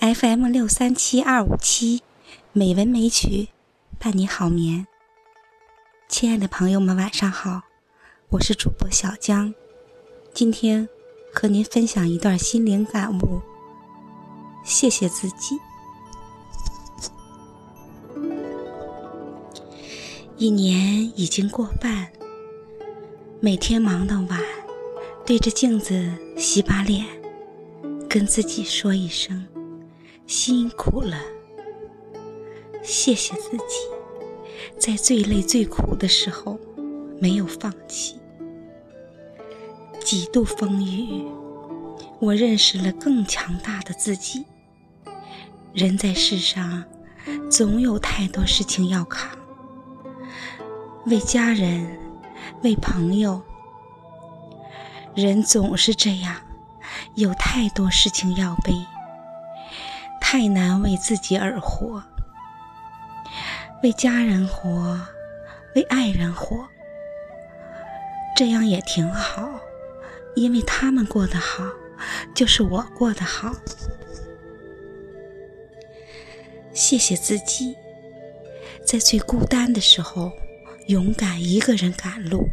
FM 六三七二五七，美文美曲伴你好眠。亲爱的朋友们，晚上好，我是主播小江，今天和您分享一段心灵感悟。谢谢自己。一年已经过半，每天忙到晚，对着镜子洗把脸，跟自己说一声。辛苦了，谢谢自己，在最累最苦的时候没有放弃。几度风雨，我认识了更强大的自己。人在世上，总有太多事情要扛，为家人，为朋友，人总是这样，有太多事情要背。太难为自己而活，为家人活，为爱人活，这样也挺好，因为他们过得好，就是我过得好。谢谢自己，在最孤单的时候，勇敢一个人赶路。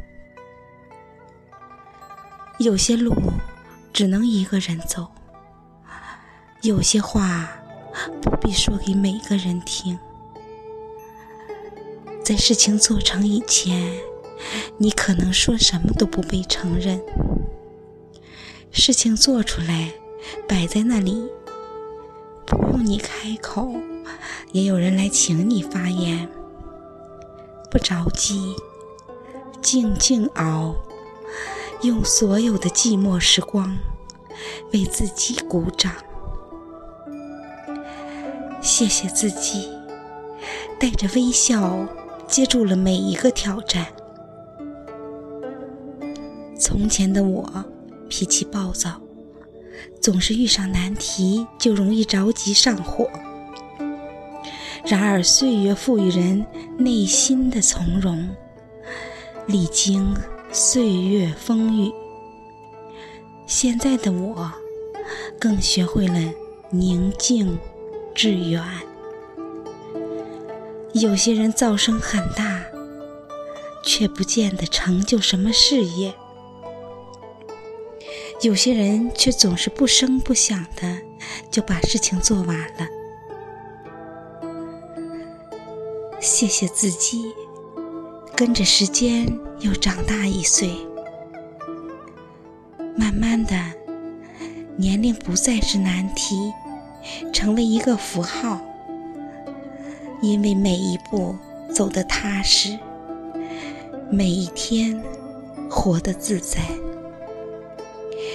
有些路只能一个人走，有些话。不必说给每个人听。在事情做成以前，你可能说什么都不被承认。事情做出来，摆在那里，不用你开口，也有人来请你发言。不着急，静静熬，用所有的寂寞时光为自己鼓掌。谢谢自己，带着微笑接住了每一个挑战。从前的我脾气暴躁，总是遇上难题就容易着急上火。然而岁月赋予人内心的从容，历经岁月风雨，现在的我更学会了宁静。致远。有些人噪声很大，却不见得成就什么事业；有些人却总是不声不响的就把事情做完了。谢谢自己，跟着时间又长大一岁，慢慢的，年龄不再是难题。成为一个符号，因为每一步走得踏实，每一天活得自在，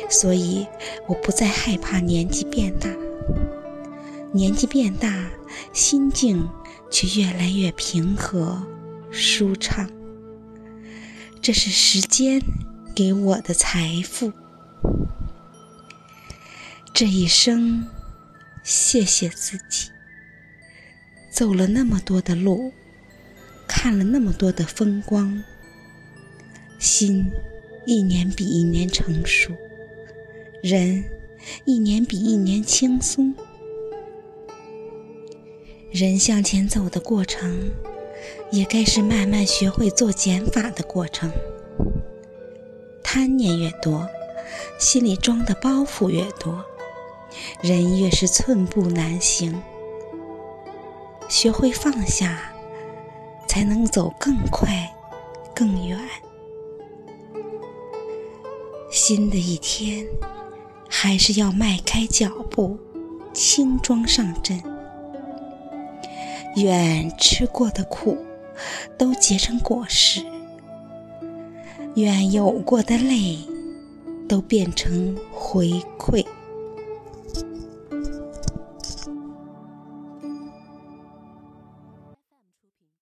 所以我不再害怕年纪变大。年纪变大，心境却越来越平和舒畅。这是时间给我的财富。这一生。谢谢自己，走了那么多的路，看了那么多的风光，心一年比一年成熟，人一年比一年轻松。人向前走的过程，也该是慢慢学会做减法的过程。贪念越多，心里装的包袱越多。人越是寸步难行，学会放下，才能走更快、更远。新的一天，还是要迈开脚步，轻装上阵。愿吃过的苦都结成果实，愿有过的泪都变成回馈。